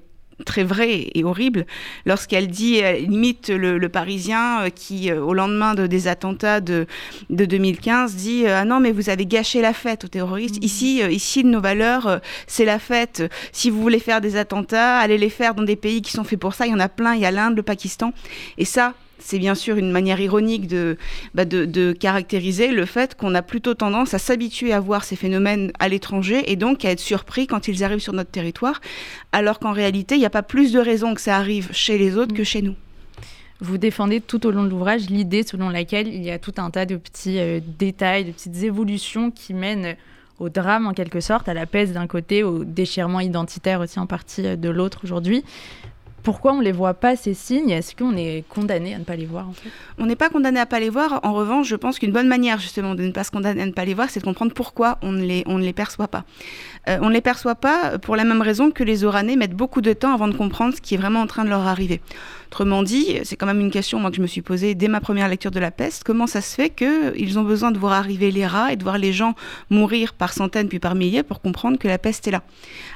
très vrai et horrible lorsqu'elle dit, limite le, Parisien euh, qui, euh, au lendemain de, des attentats de, de 2015, dit euh, Ah non, mais vous avez gâché la fête aux terroristes. Mmh. Ici, ici, nos valeurs, c'est la fête. Si vous voulez faire des attentats, allez les faire dans des pays qui sont faits pour ça. Il y en a plein. Il y a l'Inde, le Pakistan. Et ça, c'est bien sûr une manière ironique bah, de, de, caractériser le fait qu'on a plutôt tendance à s'habituer à voir ces phénomènes à l'étranger et donc à être surpris quand ils arrivent sur notre territoire, alors qu'en réalité, il n'y a pas plus de raisons que ça arrive chez les autres que chez nous. Vous défendez tout au long de l'ouvrage l'idée selon laquelle il y a tout un tas de petits euh, détails, de petites évolutions qui mènent au drame en quelque sorte, à la peste d'un côté, au déchirement identitaire aussi en partie euh, de l'autre aujourd'hui pourquoi on ne les voit pas ces signes? Est-ce qu'on est condamné à ne pas les voir On n'est pas condamné à ne pas les voir. En revanche, je pense qu'une bonne manière justement de ne pas se condamner à ne pas les voir, c'est de comprendre pourquoi on ne les, on perçoit pas. Euh, on ne les perçoit pas pour la même raison que les Oranais mettent beaucoup de temps avant de comprendre ce qui est vraiment en train de leur arriver. Autrement dit, c'est quand même une question que je me suis posée dès ma première lecture de la peste. Comment ça se fait qu'ils ont besoin de voir arriver les rats et de voir les gens mourir par centaines puis par milliers pour comprendre que la peste est là?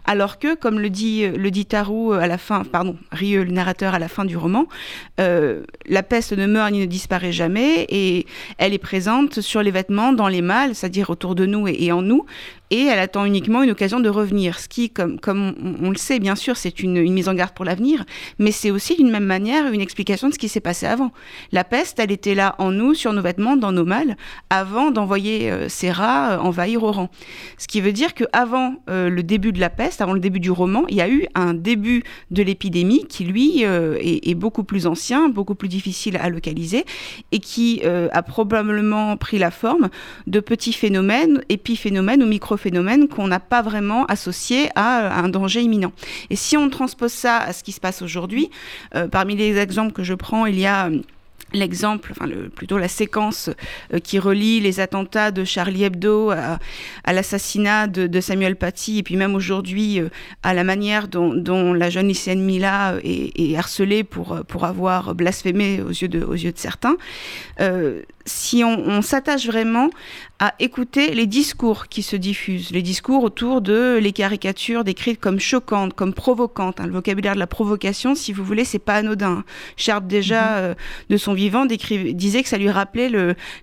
Alors que, comme le dit, le dit à la fin, pardon, Rieux, le narrateur à la fin du roman, euh, la peste ne meurt ni ne disparaît jamais et elle est présente sur les vêtements, dans les mâles, c'est-à-dire autour de nous et en nous, et elle attend uniquement une occasion de revenir. Ce qui, comme, on, le sait, bien sûr, c'est une, mise en garde pour l'avenir, mais c'est aussi d'une même manière une explication de ce qui s'est passé avant. La peste, elle était là en nous, sur nos vêtements, dans nos mâles, avant d'envoyer euh, ces rats euh, envahir Oran. Ce qui veut dire qu'avant euh, le début de la peste, avant le début du roman, il y a eu un début de l'épidémie qui, lui, est, est, beaucoup plus ancien, beaucoup plus difficile à localiser, et qui a probablement pris la forme de petits phénomènes, épiphénomènes ou phénomène qu'on n'a pas vraiment associé à, un danger imminent. Et si on transpose ça à ce qui se passe aujourd'hui, euh, parmi les exemples que je prends, il y a euh, l'exemple, enfin le, plutôt la séquence euh, qui relie les attentats de Charlie Hebdo à, l'assassinat de, Samuel Paty et puis même aujourd'hui à la manière dont, la jeune lycéenne Mila est, est, harcelée pour, pour avoir blasphémé aux yeux de, aux yeux de certains si on, s'attache vraiment à écouter les discours qui se diffusent, les discours autour de les caricatures décrites comme choquantes, comme provocantes. Hein. le vocabulaire de la provocation, si vous voulez, c'est pas anodin. Charles déjà mhm. euh, de son vivant disait que ça lui rappelait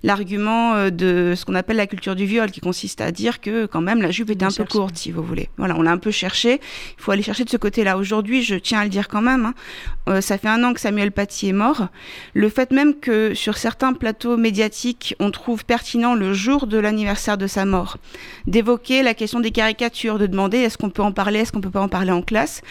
l'argument euh, de ce qu'on appelle la culture du viol, qui consiste à dire que quand même la jupe était un peu courte, si vous voulez. Voilà, on l'a un peu cherché. Il faut aller chercher de ce côté-là. Aujourd'hui, je tiens à le dire quand même. Hein, euh, ça fait un an que Samuel Paty est mort. Le fait même que sur certains plateaux médiatique, on trouve pertinent le jour de l'anniversaire de sa mort, d'évoquer la question des caricatures, de demander est-ce qu'on peut en parler, est-ce qu'on peut pas en parler en classe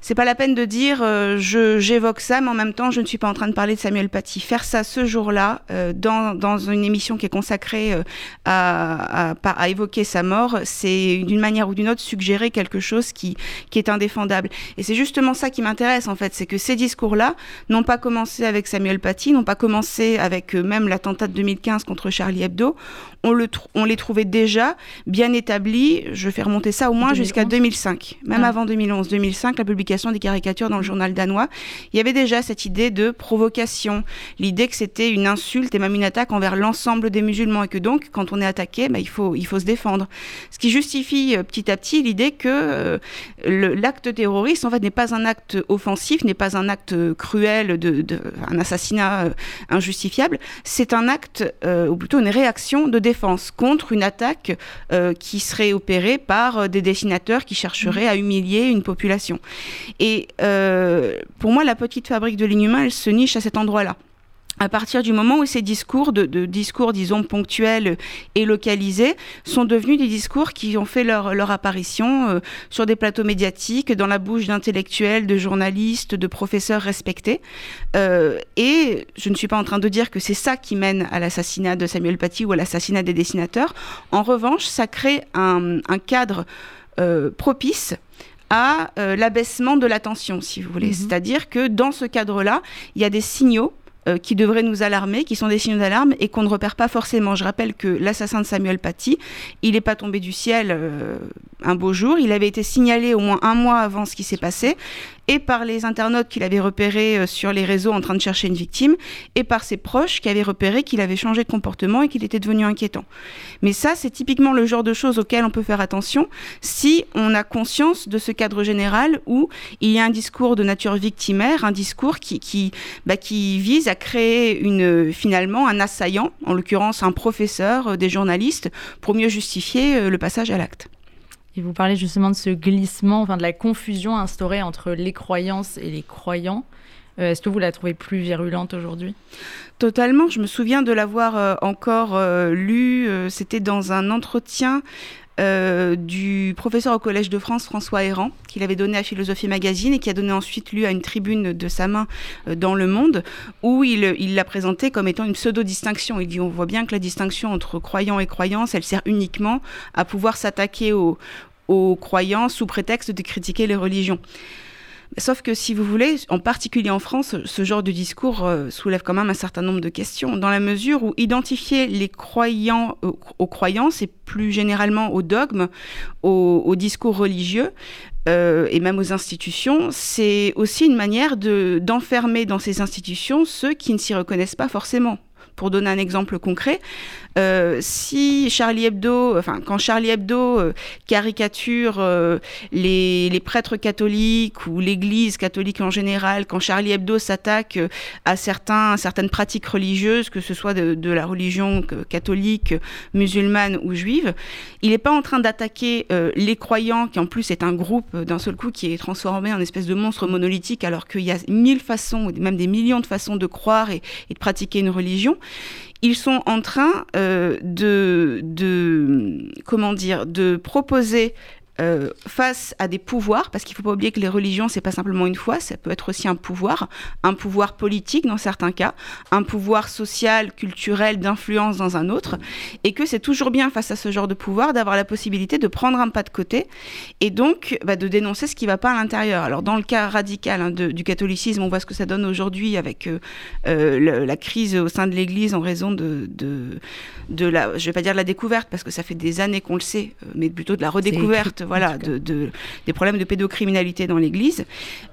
c'est pas la peine de dire euh, j'évoque ça, mais en même temps je ne suis pas en train de parler de Samuel Paty. Faire ça ce jour-là euh, dans, dans une émission qui est consacrée euh, à, à, à, évoquer sa mort, c'est d'une manière ou d'une autre suggérer quelque chose qui qui est indéfendable. Et c'est justement ça qui m'intéresse en fait, c'est que ces discours-là n'ont pas commencé avec Samuel Paty, n'ont pas commencé avec même l'attentat de 2015 contre Charlie Hebdo. On, le on les trouvait déjà bien établis. Je fais remonter ça au moins jusqu'à 2005, même ah. avant 2011. 2005, la publication des caricatures dans le journal danois, il y avait déjà cette idée de provocation, l'idée que c'était une insulte et même une attaque envers l'ensemble des musulmans et que donc, quand on est attaqué, bah, il, faut, il faut se défendre. Ce qui justifie euh, petit à petit l'idée que euh, l'acte terroriste, en fait, n'est pas un acte offensif, n'est pas un acte cruel, de, de- un assassinat euh, injustifiable, c'est un acte, euh, ou plutôt une réaction de défense contre une attaque euh, qui serait opérée par euh, des dessinateurs qui chercheraient à humilier une population. Et euh, pour moi, la petite fabrique de l'inhumain, elle se niche à cet endroit-là. À partir du moment où ces discours, de, de discours, disons, ponctuels et localisés, sont devenus des discours qui ont fait leur, leur apparition euh, sur des plateaux médiatiques, dans la bouche d'intellectuels, de journalistes, de professeurs respectés. Euh, et je ne suis pas en train de dire que c'est ça qui mène à l'assassinat de Samuel Paty ou à l'assassinat des dessinateurs. En revanche, ça crée un, un cadre euh, propice à euh, l'abaissement de l'attention, si vous voulez. C'est-à-dire que dans ce cadre-là, il y a des signaux euh, qui devraient nous alarmer, qui sont des signaux d'alarme et qu'on ne repère pas forcément. Je rappelle que l'assassin de Samuel Paty, il n'est pas tombé du ciel euh, un beau jour. Il avait été signalé au moins un mois avant ce qui s'est passé et par les internautes qu'il avait repérés euh, sur les réseaux en train de chercher une victime, et par ses proches qui avaient repéré qu'il avait changé de comportement et qu'il était devenu inquiétant. Mais ça, c'est typiquement le genre de choses auxquelles on peut faire attention si on a conscience de ce cadre général où il y a un discours de nature victimaire, un discours qui, qui, bah, qui vise à créer une, finalement un assaillant, en l'occurrence un professeur, euh, des journalistes, pour mieux justifier euh, le passage à l'acte. Vous parlez justement de ce glissement, enfin de la confusion instaurée entre les croyances et les croyants. Euh, Est-ce que vous la trouvez plus virulente aujourd'hui? Totalement. Je me souviens de l'avoir euh, encore euh, lu. euh, C'était dans un entretien du professeur au Collège de France, François Héran, qu'il avait donné à Philosophie Magazine et qui a donné ensuite lu à une tribune de sa main dans Le Monde, où il l'a présenté comme étant une pseudo-distinction. Il dit on voit bien que la distinction entre croyants et croyances, elle sert uniquement à pouvoir s'attaquer aux, aux croyants sous prétexte de critiquer les religions. Sauf que si vous voulez, en particulier en France, ce genre de discours euh, soulève quand même un certain nombre de questions, dans la mesure où identifier les croyants aux, aux croyances et plus généralement aux dogmes, aux, discours religieux, euh, et même aux institutions, c'est aussi une manière de- d'enfermer dans ces institutions ceux qui ne s'y reconnaissent pas forcément. Pour donner un exemple concret, euh, si Charlie Hebdo, enfin quand Charlie Hebdo euh, caricature euh, les, les prêtres catholiques ou l'Église catholique en général, quand Charlie Hebdo s'attaque euh, à certains, certaines pratiques religieuses, que ce soit de, de la religion catholique, musulmane ou juive, il n'est pas en train d'attaquer euh, les croyants, qui en plus est un groupe d'un seul coup qui est transformé en espèce de monstre monolithique, alors qu'il y a mille façons, même des millions de façons de croire et de pratiquer une religion. Ils sont en train euh, de, de, comment dire, de proposer euh, face à des pouvoirs, parce qu'il ne faut pas oublier que les religions, c'est pas simplement une foi, ça peut être aussi un pouvoir, un pouvoir politique dans certains cas, un pouvoir social, culturel, d'influence dans un autre, et que c'est toujours bien face à ce genre de pouvoir d'avoir la possibilité de prendre un pas de côté et donc bah, de dénoncer ce qui ne va pas à l'intérieur. Alors dans le cas radical hein, de- du catholicisme, on voit ce que ça donne aujourd'hui avec euh, euh, le- la crise au sein de l'Église en raison de, de, de la, je vais pas dire de la découverte parce que ça fait des années qu'on le sait, euh, mais plutôt de la redécouverte, voilà, de, de- des problèmes de pédocriminalité dans l'Église.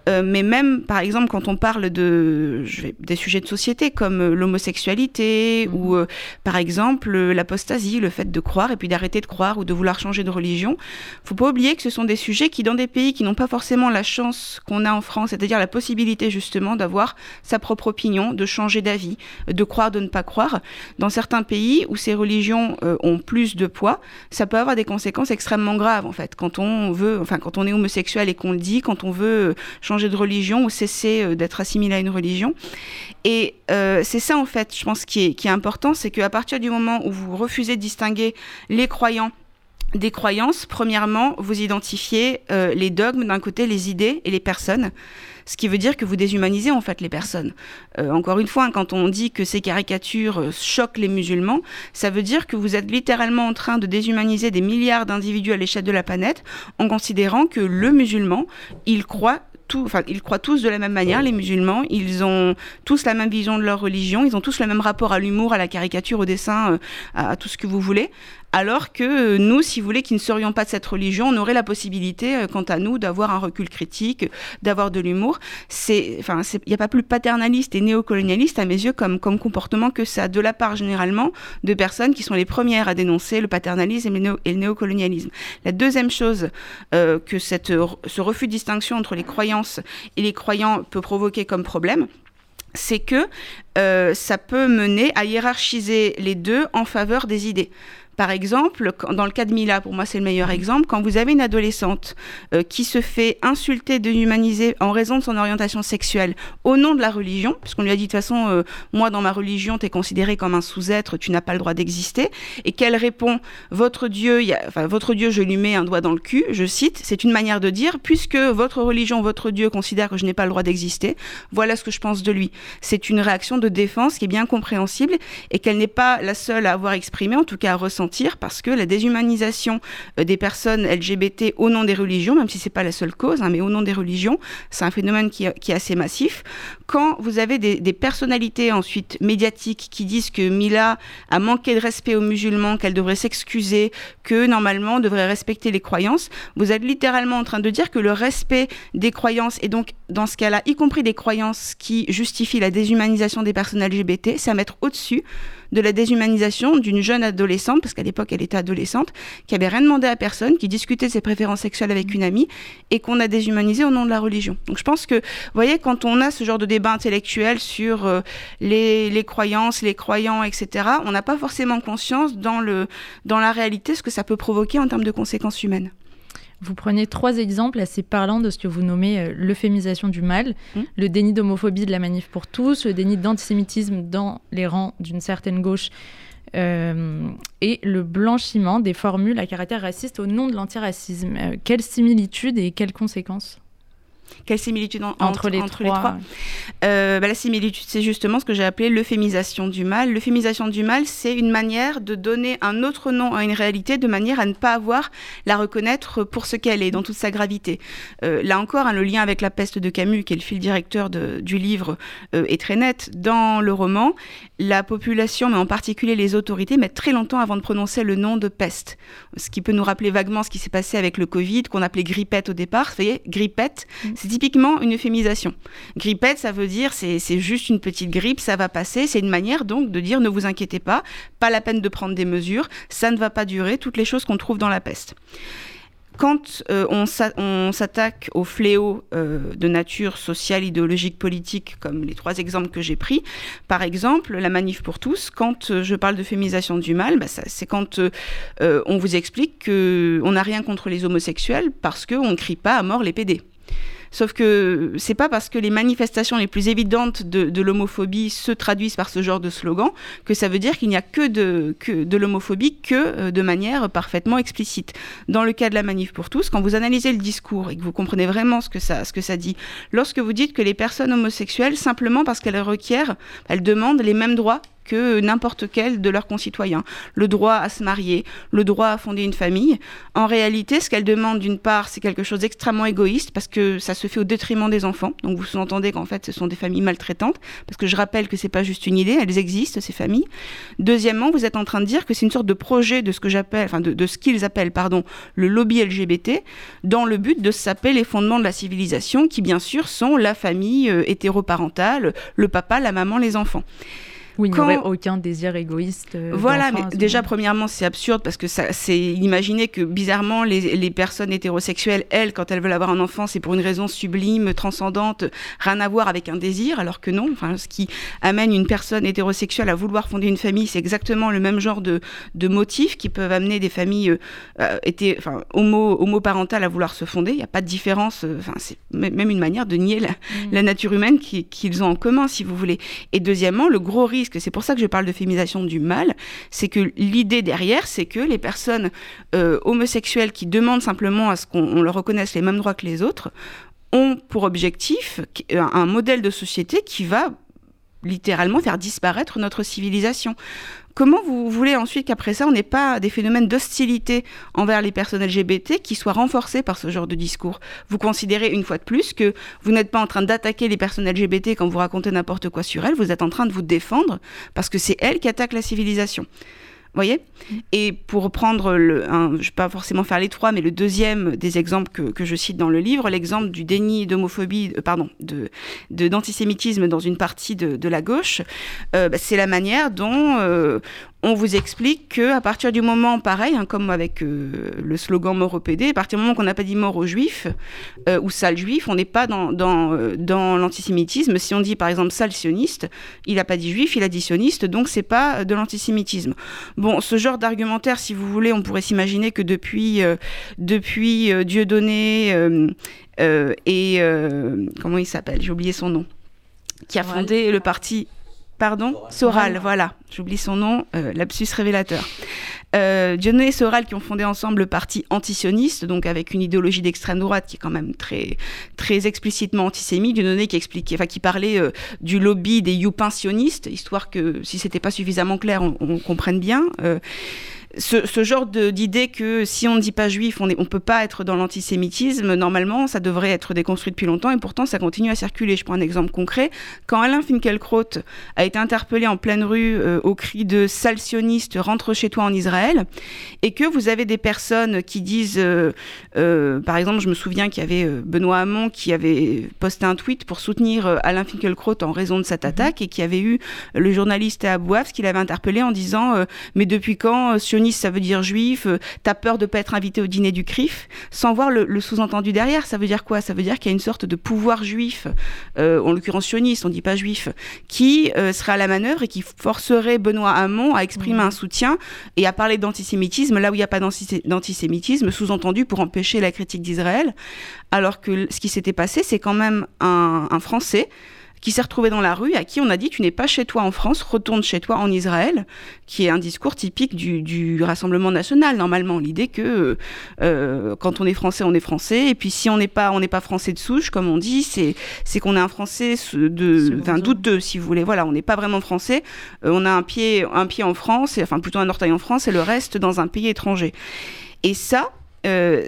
Euh, mais même, par exemple, quand on parle de je vais- des sujets de société comme euh, l'homosexualité ou, euh, par exemple, l'apostasie, le fait de croire et puis d'arrêter de croire ou de vouloir changer de religion, faut pas oublier que ce sont des sujets qui, dans des pays qui n'ont pas forcément la chance qu'on a en France, c'est-à-dire la possibilité justement d'avoir sa propre opinion, de changer d'avis, de croire, de ne pas croire, dans certains pays où ces religions euh, ont plus de poids, ça peut avoir des conséquences extrêmement graves en fait. Quand on veut, enfin quand on est homosexuel et qu'on le dit, quand on veut euh, changer de religion ou cesser euh, d'être assimilé à une religion. Et euh, c'est ça en fait, je pense, qui est, qui est important, c'est qu'à partir du moment où vous refusez de distinguer les croyants des croyances, premièrement, vous identifiez euh, les dogmes d'un côté, les idées et les personnes, ce qui veut dire que vous déshumanisez en fait les personnes. Euh, encore une fois, quand on dit que ces caricatures euh, choquent les musulmans, ça veut dire que vous êtes littéralement en train de déshumaniser des milliards d'individus à l'échelle de la planète en considérant que le musulman, il croit enfin, ils croient tous de la même manière, les musulmans. Ils ont tous la même vision de leur religion. Ils ont tous le même rapport à l'humour, à la caricature, au dessin, à tout ce que vous voulez. Alors que euh, nous, si vous voulez, qui ne serions pas de cette religion, on aurait la possibilité, euh, quant à nous, d'avoir un recul critique, d'avoir de l'humour. C'est, enfin, il n'y a pas plus paternaliste et néocolonialiste à mes yeux comme, comportement que ça, de la part généralement de personnes qui sont les premières à dénoncer le paternalisme et le, néocolonialisme. La deuxième chose euh, que ce refus de distinction entre les croyances et les croyants peut provoquer comme problème, c'est que ça peut mener à hiérarchiser les deux en faveur des idées. Par exemple, quand- dans le cas de Mila, pour moi c'est le meilleur exemple, quand vous avez une adolescente euh, qui se fait insulter, déshumaniser en raison de son orientation sexuelle au nom de la religion, puisqu'on lui a dit de toute façon, euh, moi dans ma religion, tu es considéré comme un sous-être, tu n'as pas le droit d'exister, et qu'elle répond, votre Dieu, il y a- enfin, votre Dieu, je lui mets un doigt dans le cul, je cite, c'est une manière de dire, puisque votre religion, votre Dieu considère que je n'ai pas le droit d'exister, voilà ce que je pense de lui. C'est une réaction de défense qui est bien compréhensible et qu'elle n'est pas la seule à avoir exprimé, en tout cas à ressentir, parce que la déshumanisation euh, des personnes LGBT au nom des religions, même si c'est pas la seule cause, hein, mais au nom des religions, c'est un phénomène qui, est assez massif. Quand vous avez des, des personnalités ensuite médiatiques qui disent que Mila a manqué de respect aux musulmans, qu'elle devrait s'excuser, que normalement on devrait respecter les croyances, vous êtes littéralement en train de dire que le respect des croyances, et donc dans ce cas-là, y compris des croyances qui justifient la déshumanisation des personnes LGBT, c'est à mettre au-dessus de la déshumanisation d'une jeune adolescente, parce qu'à l'époque elle était adolescente, qui avait rien demandé à personne, qui discutait de ses préférences sexuelles avec une amie, et qu'on a déshumanisé au nom de la religion. Donc je pense que, vous voyez, quand on a ce genre de débat intellectuel sur euh, les, les croyances, les croyants, etc., on n'a pas forcément conscience dans, le, dans la réalité ce que ça peut provoquer en termes de conséquences humaines. Vous prenez trois exemples assez parlants de ce que vous nommez euh, l'euphémisation du mal, Mm. le déni d'homophobie de la manif pour tous, le déni d'antisémitisme dans les rangs d'une certaine gauche euh, et le blanchiment des formules à caractère raciste au nom de l'antiracisme. Euh, quelles similitudes et quelles conséquences? Quelle similitude en- entre, les trois, Euh, bah, la similitude, c'est justement ce que j'ai appelé l'euphémisation du mal. L'euphémisation du mal, c'est une manière de donner un autre nom à une réalité de manière à ne pas avoir la reconnaître pour ce qu'elle est, dans toute sa gravité. Euh, là encore, hein, le lien avec la peste de Camus, qui est le fil directeur de- du livre, euh, est très net. Dans le roman, la population, mais en particulier les autorités, mettent très longtemps avant de prononcer le nom de peste. Ce qui peut nous rappeler vaguement ce qui s'est passé avec le Covid, qu'on appelait grippette au départ. Vous voyez, grippette, c'est typiquement une euphémisation. Grippette, ça veut dire c'est juste une petite grippe, ça va passer. C'est une manière donc de dire ne vous inquiétez pas, pas la peine de prendre des mesures, ça ne va pas durer, toutes les choses qu'on trouve dans la peste. Quand euh, on s'a- on s'attaque aux fléaux euh, de nature sociale, idéologique, politique, comme les trois exemples que j'ai pris, par exemple, la manif pour tous, quand euh, je parle de féminisation du mal, bah, c'est quand on vous explique qu'on n'a rien contre les homosexuels parce qu'on ne crie pas à mort les PD. Sauf que c'est pas parce que les manifestations les plus évidentes de, l'homophobie se traduisent par ce genre de slogan que ça veut dire qu'il n'y a que de, que de l'homophobie que euh, de manière parfaitement explicite. Dans le cas de la manif pour tous, quand vous analysez le discours et que vous comprenez vraiment ce que ça, ce que ça dit, lorsque vous dites que les personnes homosexuelles, simplement parce qu'elles requièrent, elles demandent les mêmes droits que n'importe quel de leurs concitoyens. Le droit à se marier, le droit à fonder une famille. En réalité, ce qu'elles demandent d'une part, c'est quelque chose d'extrêmement égoïste parce que ça se fait au détriment des enfants. Donc vous sous-entendez qu'en fait, ce sont des familles maltraitantes parce que je rappelle que c'est pas juste une idée, elles existent ces familles. Deuxièmement, vous êtes en train de dire que c'est une sorte de projet de ce que j'appelle, enfin de, de ce qu'ils appellent, pardon, le lobby LGBT, dans le but de saper les fondements de la civilisation, qui bien sûr sont la famille euh, hétéroparentale, le papa, la maman, les enfants. Oui, il n'y Quand- aurait aucun désir égoïste. euh, Voilà, mais déjà, moment. premièrement, c'est absurde parce que c'est imaginer que bizarrement, les, les personnes hétérosexuelles, elles, quand elles veulent avoir un enfant, c'est pour une raison sublime, transcendante, rien à voir avec un désir, alors que non. Enfin, ce qui amène une personne hétérosexuelle à vouloir fonder une famille, c'est exactement le même genre de, de motifs qui peuvent amener des familles euh, euh, hété- enfin, homo, homoparentales à vouloir se fonder. Il n'y a pas de différence. Enfin, c'est même une manière de nier la, la nature humaine qui- qu'ils ont en commun, si vous voulez. Et deuxièmement, le gros risque, c'est pour ça que je parle de féminisation du mal, c'est que l'idée derrière, c'est que les personnes euh, homosexuelles qui demandent simplement à ce qu'on on leur reconnaisse les mêmes droits que les autres ont pour objectif un un modèle de société qui va littéralement faire disparaître notre civilisation. Comment vous voulez ensuite qu'après ça, on n'ait pas des phénomènes d'hostilité envers les personnes LGBT qui soient renforcés par ce genre de discours? Vous considérez une fois de plus que vous n'êtes pas en train d'attaquer les personnes LGBT quand vous racontez n'importe quoi sur elles, vous êtes en train de vous défendre parce que c'est elles qui attaquent la civilisation voyez Et pour reprendre, le, un, je ne vais pas forcément faire les trois, mais le deuxième des exemples que, que je cite dans le livre, l'exemple du déni d'homophobie, euh, pardon, de, d'antisémitisme dans une partie de, de la gauche, euh, bah, c'est la manière dont euh, on vous explique que à partir du moment, pareil, hein, comme avec euh, le slogan mort au PD, à partir du moment qu'on n'a pas dit mort aux juifs euh, ou sale juif, on n'est pas dans, dans, euh, dans l'antisémitisme. Si on dit par exemple sale sioniste, il n'a pas dit juif, il a dit sioniste, donc c'est pas de l'antisémitisme. Bon, ce genre d'argumentaire, si vous voulez, on pourrait s'imaginer que depuis, depuis Dieudonné et comment il s'appelle? J'ai oublié son nom. Qui a fondé le parti Pardon Soral, voilà. J'oublie son nom, euh, lapsus révélateur. Euh, Dieudonné et Soral qui ont fondé ensemble le parti antisioniste, donc avec une idéologie d'extrême droite qui est quand même très, très explicitement antisémite. Dieudonné qui expliquait, enfin qui parlait euh, du lobby des youpins sionistes, histoire que si c'était pas suffisamment clair, on, on comprenne bien. Euh, ce, ce, genre d'idée que si on ne dit pas juif, on ne peut pas être dans l'antisémitisme, normalement, ça devrait être déconstruit depuis longtemps et pourtant ça continue à circuler. Je prends un exemple concret. Quand Alain Finkielkraut a été interpellé en pleine rue euh, au cri de sale sioniste, rentre chez toi en Israël, et que vous avez des personnes qui disent, euh, euh, par exemple, je me souviens qu'il y avait Benoît Hamon qui avait posté un tweet pour soutenir Alain Finkielkraut en raison de cette attaque et qui avait eu le journaliste Abouaf qui l'avait interpellé en disant mais depuis quand sioniste ça veut dire juif, euh, t'as peur de pas être invité au dîner du CRIF, sans voir le, le sous-entendu derrière. Ça veut dire quoi? Ça veut dire qu'il y a une sorte de pouvoir juif, euh, en l'occurrence sioniste, on dit pas juif, qui euh, serait à la manœuvre et qui forcerait Benoît Hamon à exprimer mmh. un soutien et à parler d'antisémitisme là où il n'y a pas d'antisémitisme, sous-entendu pour empêcher la critique d'Israël. Alors que ce qui s'était passé, c'est quand même un, un Français qui s'est retrouvé dans la rue, à qui on a dit tu n'es pas chez toi en France, retourne chez toi en Israël, qui est un discours typique du, du Rassemblement national, normalement. L'idée que euh, quand on est français, on est français, et puis si on n'est pas, on n'est pas français de souche, comme on dit, c'est c'est qu'on est un français de, enfin douteux, si vous voulez. Voilà, on n'est pas vraiment français. Euh, on a un pied, un pied en France, et, enfin plutôt un orteil en France, et le reste dans un pays étranger. Et ça, euh,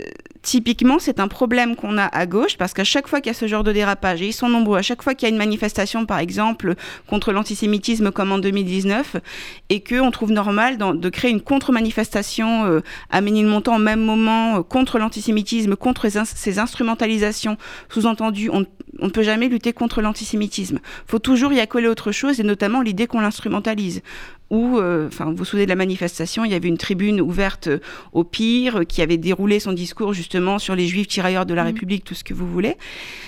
typiquement, c'est un problème qu'on a à gauche parce qu'à chaque fois qu'il y a ce genre de dérapage, et ils sont nombreux, à chaque fois qu'il y a une manifestation, par exemple, contre l'antisémitisme comme en 2019, et qu'on trouve normal de créer une contre-manifestation euh, à Ménilmontant au même moment euh, contre l'antisémitisme, contre ces, ces instrumentalisations, sous-entendu, on ne peut jamais lutter contre l'antisémitisme. Il faut toujours y accoler autre chose, et notamment l'idée qu'on l'instrumentalise où, euh, enfin, vous vous souvenez de la manifestation, il y avait une tribune ouverte euh, au pire, euh, qui avait déroulé son discours justement sur les juifs tirailleurs de la mmh. République, tout ce que vous voulez.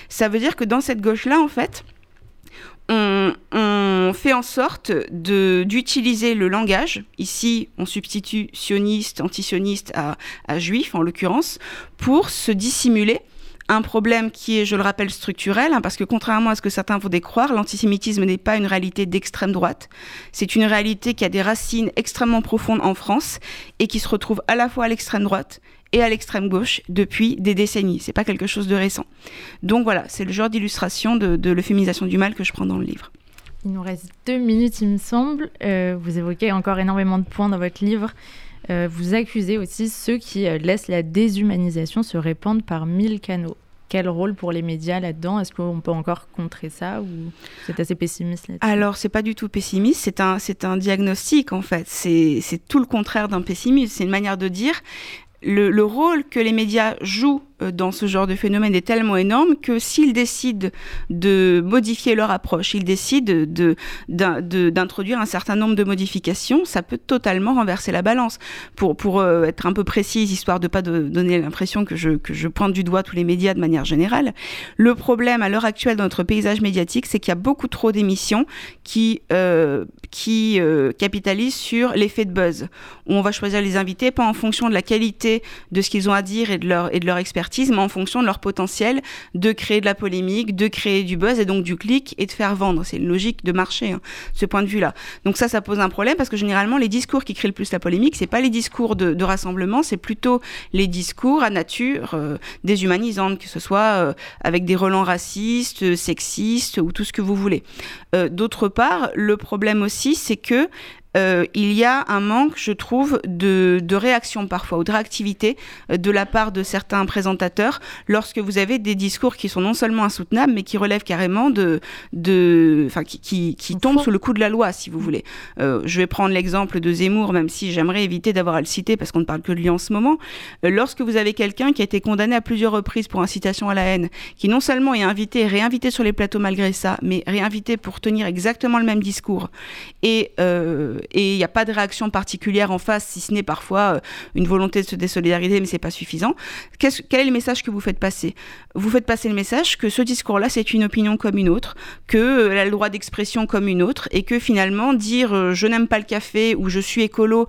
Ça veut dire que dans cette gauche-là, en fait, on, on, fait en sorte d'utiliser le langage. Ici, on substitue sioniste, antisioniste à, à juif, en l'occurrence, pour se dissimuler un problème qui est, je le rappelle, structurel, hein, parce que contrairement à ce que certains voudraient croire, l'antisémitisme n'est pas une réalité d'extrême droite. C'est une réalité qui a des racines extrêmement profondes en France et qui se retrouve à la fois à l'extrême droite et à l'extrême gauche depuis des décennies. C'est pas quelque chose de récent. Donc voilà, c'est le genre d'illustration de, de l'euphémisation du mal que je prends dans le livre. Il nous reste deux minutes, il me semble. Euh, vous évoquez encore énormément de points dans votre livre. Euh, vous accusez aussi ceux qui euh, laissent la déshumanisation se répandre par mille canaux. Quel rôle pour les médias là-dedans? Est-ce qu'on peut encore contrer ça c'est assez pessimiste Alors, c'est pas du tout pessimiste, c'est un, c'est un diagnostic en fait. C'est, tout le contraire d'un pessimisme. C'est une manière de dire le, rôle que les médias jouent dans ce genre de phénomène est tellement énorme que s'ils décident de modifier leur approche, ils décident d'introduire de, un certain nombre de modifications, ça peut totalement renverser la balance. Pour, pour euh, être un peu précise, histoire de pas de donner l'impression que je, que je pointe du doigt tous les médias de manière générale, le problème à l'heure actuelle dans notre paysage médiatique, c'est qu'il y a beaucoup trop d'émissions qui, euh, qui euh, capitalisent sur l'effet de buzz, on va choisir les invités pas en fonction de la qualité de ce qu'ils ont à dire et de leur, et de leur expertise, en fonction de leur potentiel de créer de la polémique, de créer du buzz et donc du clic et de faire vendre. C'est une logique de marché, hein, ce point de vue-là. Donc ça, ça pose un problème parce que généralement, les discours qui créent le plus la polémique, c'est pas les discours de, de rassemblement, c'est plutôt les discours à nature euh, déshumanisante, que ce soit euh, avec des relents racistes, sexistes ou tout ce que vous voulez. Euh, D'autre part, le problème aussi, c'est que euh, il y a un manque, je trouve, de, de réaction parfois ou de réactivité euh, de la part de certains présentateurs lorsque vous avez des discours qui sont non seulement insoutenables, mais qui relèvent carrément de, de, enfin, qui, qui, qui tombent sous le coup de la loi, si vous voulez. Euh, je vais prendre l'exemple de Zemmour, même si j'aimerais éviter d'avoir à le citer parce qu'on ne parle que de lui en ce moment. Euh, lorsque vous avez quelqu'un qui a été condamné à plusieurs reprises pour incitation à la haine, qui non seulement est invité, réinvité sur les plateaux malgré ça, mais réinvité pour tenir exactement le même discours, et et il n'y a pas de réaction particulière en face, si ce n'est parfois euh, une volonté de se désolidariser, mais c'est pas suffisant. Quel est le message que vous faites passer? Vous faites passer le message que ce discours-là, c'est une opinion comme une autre, que euh, a le droit d'expression comme une autre, et que finalement dire euh, je n'aime pas le café ou je suis écolo,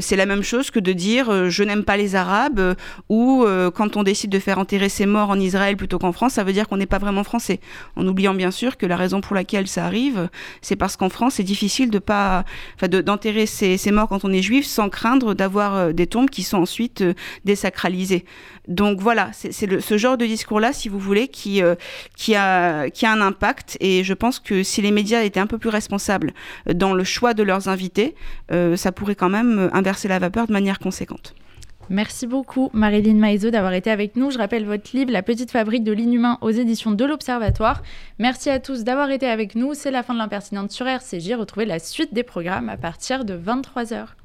c'est la même chose que de dire je n'aime pas les Arabes ou quand on décide de faire enterrer ses morts en Israël plutôt qu'en France, ça veut dire qu'on n'est pas vraiment français. En oubliant bien sûr que la raison pour laquelle ça arrive, c'est parce qu'en France, c'est difficile de pas, de- d'enterrer ses, ses morts quand on est juif sans craindre d'avoir euh, des tombes qui sont ensuite euh, désacralisées. Donc voilà, c'est ce genre de discours-là, si vous voulez, qui, euh, qui, a, qui a un impact. Et je pense que si les médias étaient un peu plus responsables dans le choix de leurs invités, ça pourrait quand même inverser la vapeur de manière conséquente. Merci beaucoup Marilyn Maïzo d'avoir été avec nous. Je rappelle votre livre La petite fabrique de l'inhumain aux éditions de l'Observatoire. Merci à tous d'avoir été avec nous. C'est la fin de l'impertinente sur RCJ. Retrouvez la suite des programmes à partir de 23h.